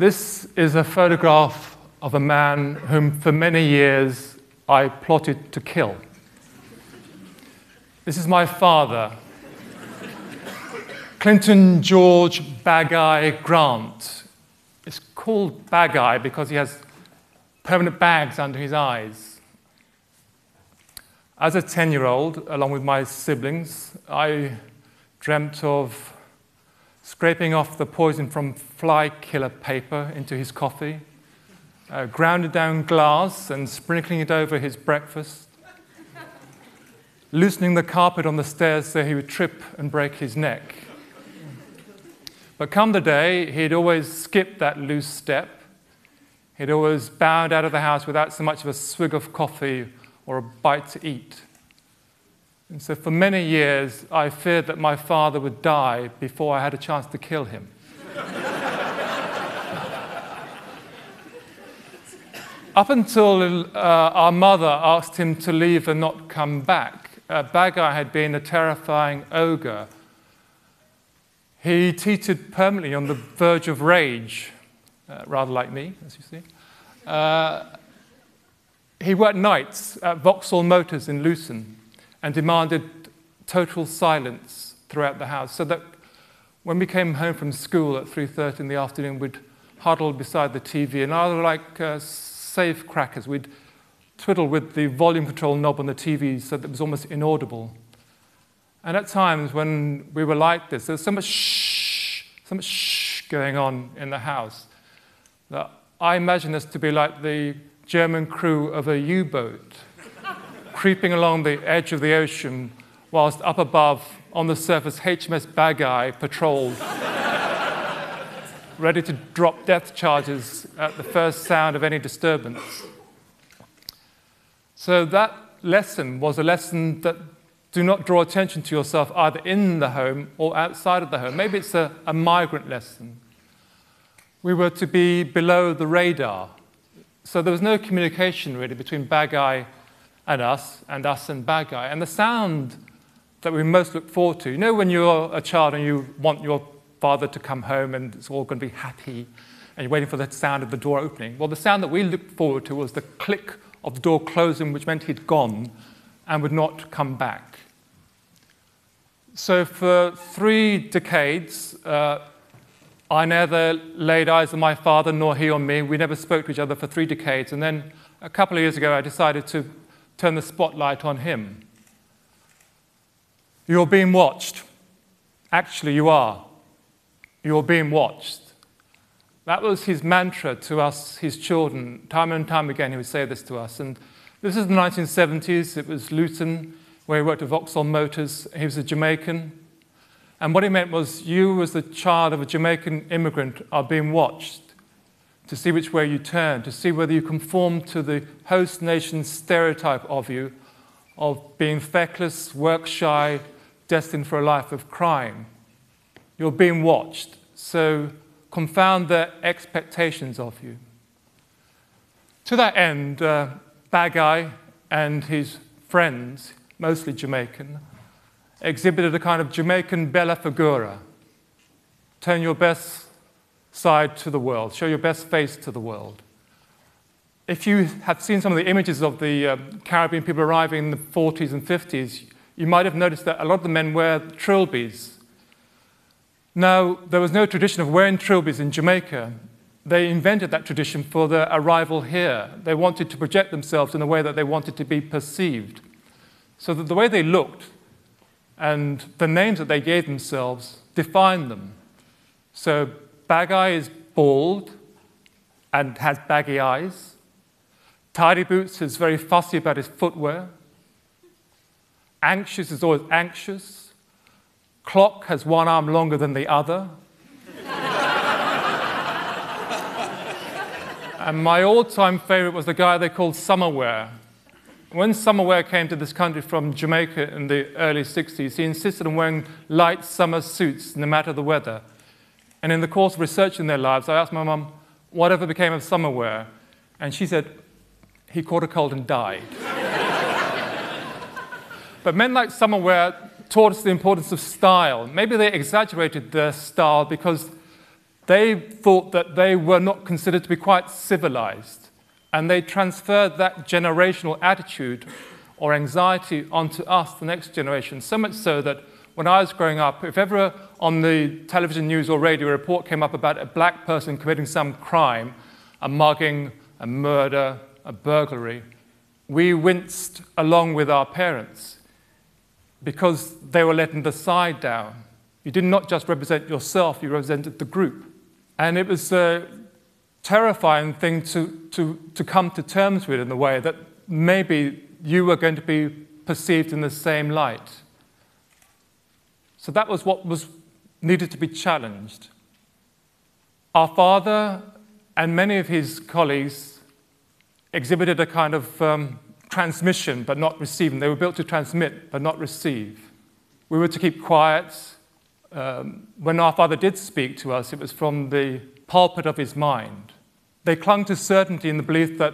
This is a photograph of a man whom for many years I plotted to kill. This is my father, Clinton George Bageye Grant. It's called Bageye because he has permanent bags under his eyes. As a 10 year old, along with my siblings, I dreamt of scraping off the poison from fly killer paper into his coffee, uh, grounded down glass and sprinkling it over his breakfast, loosening the carpet on the stairs so he would trip and break his neck. But come the day, he'd always skip that loose step. He'd always bowed out of the house without so much of a swig of coffee or a bite to eat. And so for many years, I feared that my father would die before I had a chance to kill him. Up until uh, our mother asked him to leave and not come back, uh, Bageye had been a terrifying ogre. He teetered permanently on the verge of rage, uh, rather like me, as you see. Uh, he worked nights at Vauxhall Motors in Luton and demanded total silence throughout the house so that when we came home from school at 3.30 in the afternoon, we'd huddle beside the TV and rather like uh, safe crackers, we'd twiddle with the volume control knob on the TV so that it was almost inaudible. And at times when we were like this, there was so much shh, so much shh going on in the house that I imagine us to be like the German crew of a U-boat creeping along the edge of the ocean, whilst up above on the surface HMS Bageye patrolled, ready to drop death charges at the first sound of any disturbance. So that lesson was a lesson that do not draw attention to yourself either in the home or outside of the home. Maybe it's a, a migrant lesson. We were to be below the radar. So there was no communication really between Bageye and us, and us and Bageye. And the sound that we most look forward to, you know, when you're a child and you want your father to come home and it's all going to be happy, and you're waiting for the sound of the door opening. Well, the sound that we looked forward to was the click of the door closing, which meant he'd gone and would not come back. So, for three decades, uh, I neither laid eyes on my father nor he on me. We never spoke to each other for three decades. And then a couple of years ago, I decided to turn the spotlight on him. You're being watched. Actually, you are. You're being watched. That was his mantra to us, his children. Time and time again, he would say this to us. And this is the 1970s. It was Luton, where he worked at Vauxhall Motors. He was a Jamaican. And what he meant was, you, as the child of a Jamaican immigrant, are being watched to see which way you turn, to see whether you conform to the host nation's stereotype of you of being feckless, work shy, destined for a life of crime. You're being watched, so confound their expectations of you. To that end, uh, Bageye and his friends, mostly Jamaican, exhibited a kind of Jamaican bella figura. Turn your best side to the world, show your best face to the world. If you have seen some of the images of the uh, Caribbean people arriving in the 40s and 50s, you might have noticed that a lot of the men wear trilbies. Now, there was no tradition of wearing trilbies in Jamaica. They invented that tradition for their arrival here. They wanted to project themselves in a way that they wanted to be perceived. So that the way they looked and the names that they gave themselves defined them. So Bageye is bald and has baggy eyes. Tidy Boots is very fussy about his footwear. Anxious is always anxious. Clock has one arm longer than the other. and my all time favorite was the guy they called Summerwear. When Summerwear came to this country from Jamaica in the early 60s, he insisted on wearing light summer suits no matter the weather. And in the course of researching their lives, I asked my mum, whatever became of Summerwear? And she said, he caught a cold and died. but men like Summerwear taught us the importance of style. Maybe they exaggerated their style because they thought that they were not considered to be quite civilized. And they transferred that generational attitude or anxiety onto us, the next generation, so much so that when I was growing up, if ever on the television news or radio a report came up about a black person committing some crime, a mugging, a murder, a burglary, we winced along with our parents because they were letting the side down. You did not just represent yourself, you represented the group. And it was a terrifying thing to, to, to come to terms with in a way that maybe you were going to be perceived in the same light. So that was what was needed to be challenged. Our father and many of his colleagues exhibited a kind of um, transmission but not receiving. They were built to transmit but not receive. We were to keep quiet. Um, when our father did speak to us, it was from the pulpit of his mind. They clung to certainty in the belief that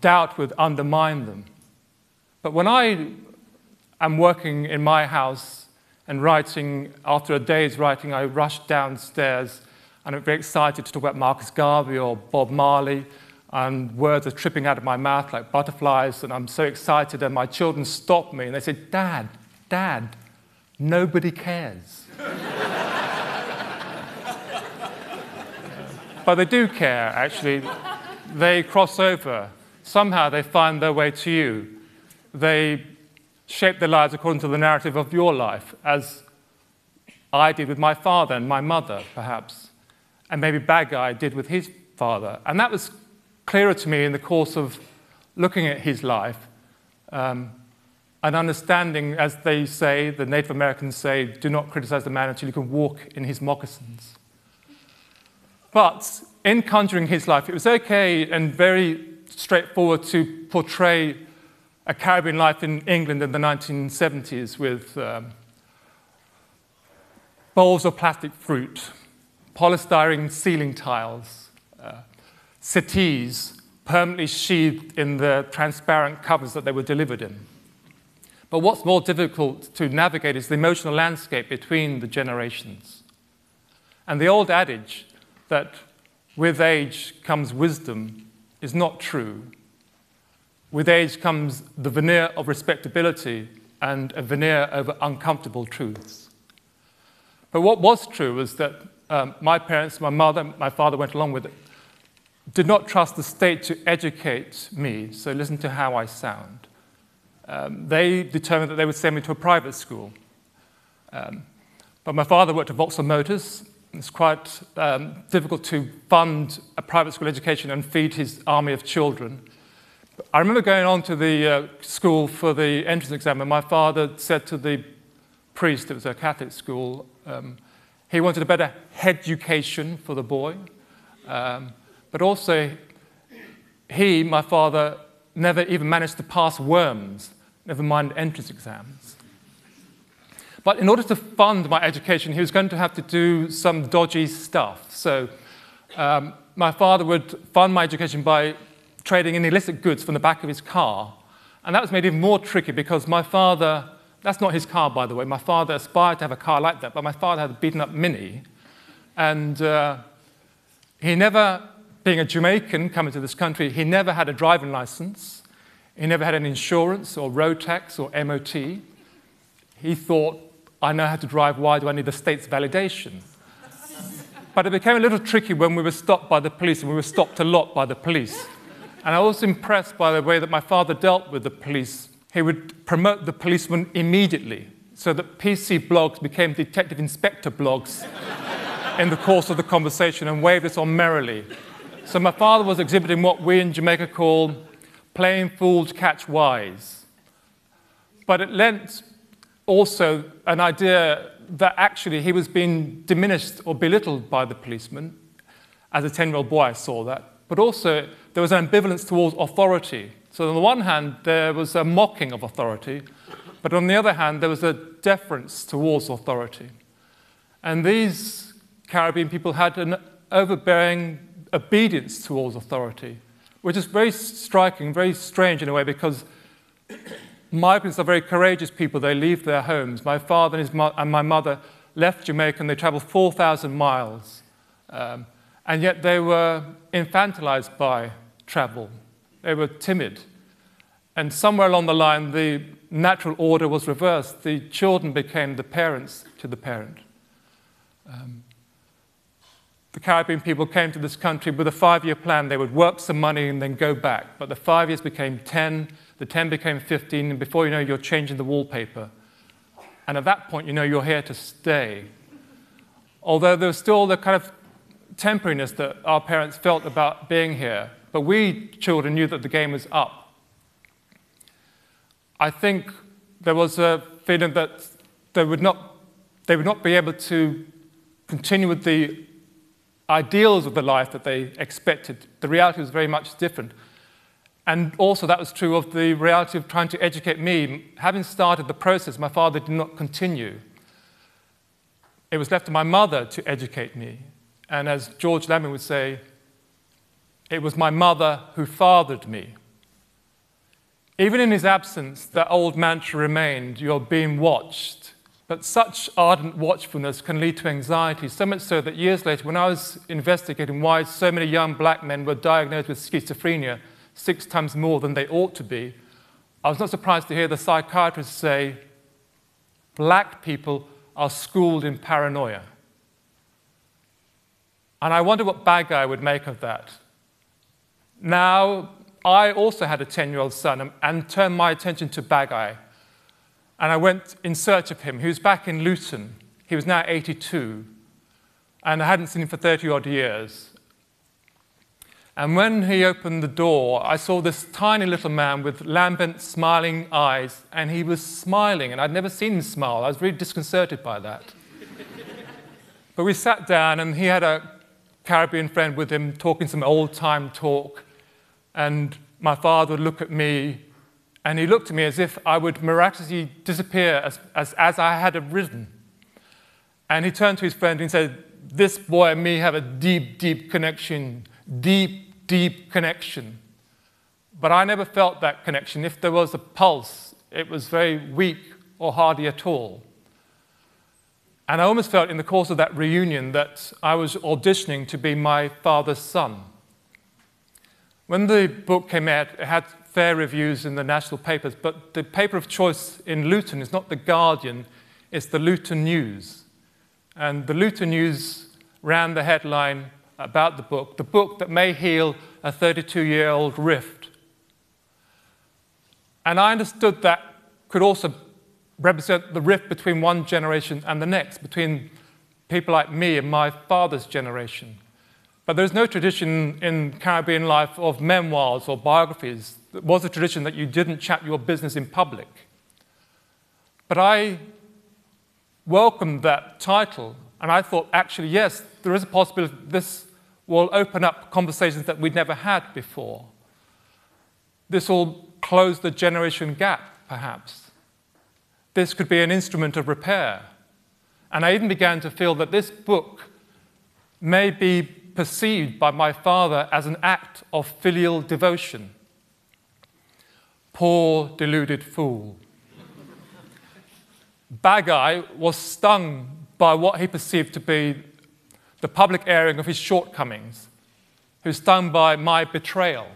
doubt would undermine them. But when I am working in my house and writing, after a day's writing, I rush downstairs and I'm very excited to talk about Marcus Garvey or Bob Marley, and words are tripping out of my mouth like butterflies, and I'm so excited, and my children stop me and they say, Dad, Dad, nobody cares. but they do care, actually. They cross over. Somehow they find their way to you. They shape their lives according to the narrative of your life, as I did with my father and my mother, perhaps, and maybe Bageye did with his father. And that was clearer to me in the course of looking at his life um, and understanding, as they say, the Native Americans say, do not criticize the man until you can walk in his moccasins. But in conjuring his life, it was okay and very straightforward to portray a Caribbean life in England in the 1970s with um, bowls of plastic fruit, polystyrene ceiling tiles, uh, settees permanently sheathed in the transparent covers that they were delivered in. But what's more difficult to navigate is the emotional landscape between the generations. And the old adage that with age comes wisdom is not true. With age comes the veneer of respectability and a veneer over uncomfortable truths. But what was true was that um, my parents, my mother, my father went along with it, did not trust the state to educate me, so listen to how I sound. Um, they determined that they would send me to a private school. Um, but my father worked at Vauxhall Motors. It's quite um, difficult to fund a private school education and feed his army of children. I remember going on to the uh, school for the entrance exam, and my father said to the priest, it was a Catholic school, um, he wanted a better education for the boy. Um, but also, he, my father, never even managed to pass worms, never mind entrance exams. But in order to fund my education, he was going to have to do some dodgy stuff. So um, my father would fund my education by trading in illicit goods from the back of his car. And that was made even more tricky because my father, that's not his car, by the way. My father aspired to have a car like that, but my father had a beaten up Mini. And uh, he never being a Jamaican coming to this country, he never had a driving license. He never had an insurance or road tax or MOT. He thought, I know how to drive, why do I need the state's validation? but it became a little tricky when we were stopped by the police, and we were stopped a lot by the police. And I was impressed by the way that my father dealt with the police. He would promote the policeman immediately, so that PC Bloggs became detective inspector Bloggs in the course of the conversation and waved us on merrily. So my father was exhibiting what we in Jamaica call playing fools catch wise. But it lent also an idea that actually he was being diminished or belittled by the policeman. As a 10 year old boy, I saw that. But also, there was an ambivalence towards authority. So, on the one hand, there was a mocking of authority, but on the other hand, there was a deference towards authority. And these Caribbean people had an overbearing obedience towards authority, which is very striking, very strange in a way, because migrants are very courageous people. They leave their homes. My father and, mo- and my mother left Jamaica and they traveled 4,000 miles Um, and yet they were infantilized by travel. They were timid. And somewhere along the line, the natural order was reversed. The children became the parents to the parent. Um, the Caribbean people came to this country with a five year plan. They would work some money and then go back. But the five years became 10, the 10 became 15, and before you know, you're changing the wallpaper. And at that point, you know you're here to stay. Although there was still the kind of temporariness that our parents felt about being here, but we children knew that the game was up. I think there was a feeling that they would not, they would not be able to continue with the ideals of the life that they expected. The reality was very much different. And also, that was true of the reality of trying to educate me. Having started the process, my father did not continue. It was left to my mother to educate me. And as George Lamming would say, it was my mother who fathered me. Even in his absence, that old mantra remained you're being watched. But such ardent watchfulness can lead to anxiety, so much so that years later, when I was investigating why so many young black men were diagnosed with schizophrenia, six times more than they ought to be, I was not surprised to hear the psychiatrist say, Black people are schooled in paranoia. And I wonder what Bageye would make of that. Now, I also had a 10 year old son and turned my attention to Bageye and I went in search of him. He was back in Luton. He was now 82, and I hadn't seen him for 30 odd years. And when he opened the door, I saw this tiny little man with lambent, smiling eyes, and he was smiling, and I'd never seen him smile. I was really disconcerted by that. but we sat down, and he had a Caribbean friend with him talking some old time talk, and my father would look at me and he looked at me as if I would miraculously disappear as, as, as I had arisen. And he turned to his friend and said, This boy and me have a deep, deep connection, deep, deep connection. But I never felt that connection. If there was a pulse, it was very weak or hardly at all. And I almost felt in the course of that reunion that I was auditioning to be my father's son. When the book came out, it had fair reviews in the national papers, but the paper of choice in Luton is not The Guardian, it's the Luton News. And the Luton News ran the headline about the book, the book that may heal a 32 year old rift. And I understood that could also represent the rift between one generation and the next, between people like me and my father's generation. But there's no tradition in Caribbean life of memoirs or biographies it was a tradition that you didn't chat your business in public. But I welcomed that title, and I thought, actually, yes, there is a possibility this will open up conversations that we'd never had before. This will close the generation gap, perhaps. This could be an instrument of repair. And I even began to feel that this book may be perceived by my father as an act of filial devotion. Poor deluded fool. Bageye was stung by what he perceived to be the public airing of his shortcomings. He was stung by my betrayal.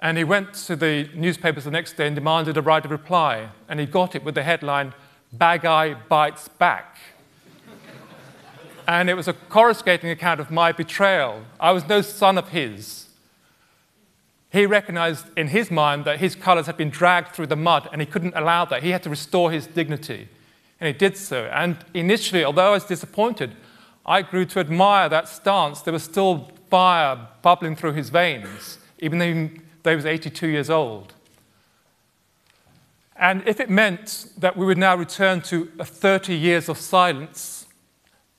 And he went to the newspapers the next day and demanded a right of reply. And he got it with the headline, Bageye Bites Back. and it was a coruscating account of my betrayal. I was no son of his. He recognized in his mind that his colors had been dragged through the mud and he couldn't allow that. He had to restore his dignity. And he did so. And initially, although I was disappointed, I grew to admire that stance. There was still fire bubbling through his veins, even though he was 82 years old. And if it meant that we would now return to 30 years of silence,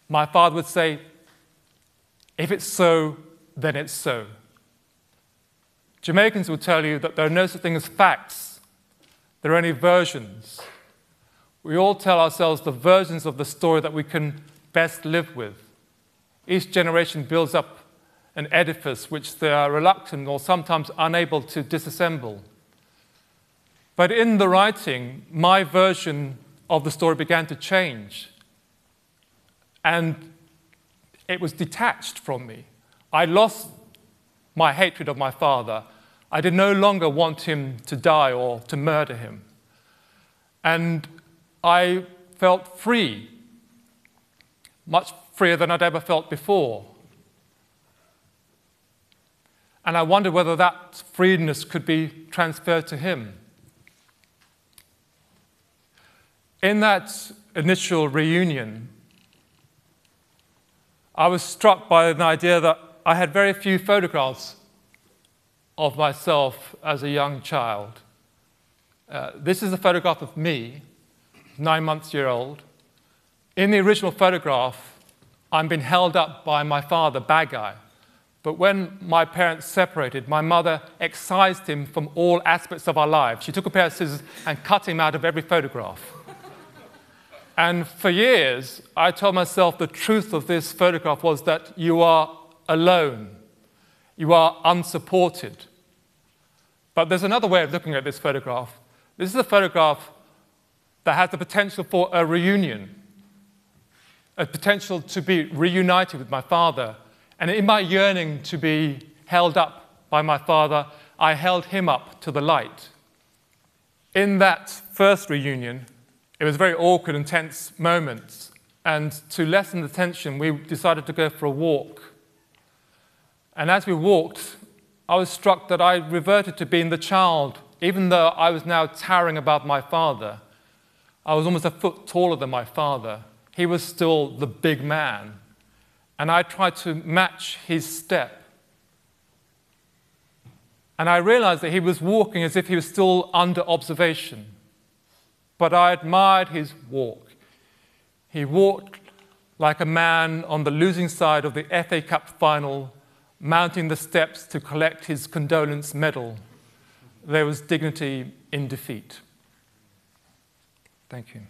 my father would say, if it's so, then it's so. Jamaicans will tell you that there are no such thing as facts, there are only versions. We all tell ourselves the versions of the story that we can best live with. Each generation builds up an edifice which they are reluctant or sometimes unable to disassemble. But in the writing, my version of the story began to change. And it was detached from me. I lost my hatred of my father. I did no longer want him to die or to murder him. And I felt free, much freer than I'd ever felt before. And I wondered whether that freeness could be transferred to him. In that initial reunion, I was struck by an idea that I had very few photographs of myself as a young child. Uh, this is a photograph of me, nine months year old. In the original photograph, I'm being held up by my father, Bageye. But when my parents separated, my mother excised him from all aspects of our lives. She took a pair of scissors and cut him out of every photograph. and for years, I told myself the truth of this photograph was that you are alone, you are unsupported. But there's another way of looking at this photograph. This is a photograph that has the potential for a reunion, a potential to be reunited with my father and in my yearning to be held up by my father, I held him up to the light. In that first reunion, it was very awkward and tense moments. And to lessen the tension, we decided to go for a walk. And as we walked, I was struck that I reverted to being the child, even though I was now towering above my father. I was almost a foot taller than my father. He was still the big man and I tried to match his step. And I realized that he was walking as if he was still under observation. But I admired his walk. He walked like a man on the losing side of the FA Cup final, mounting the steps to collect his condolence medal. There was dignity in defeat. Thank you.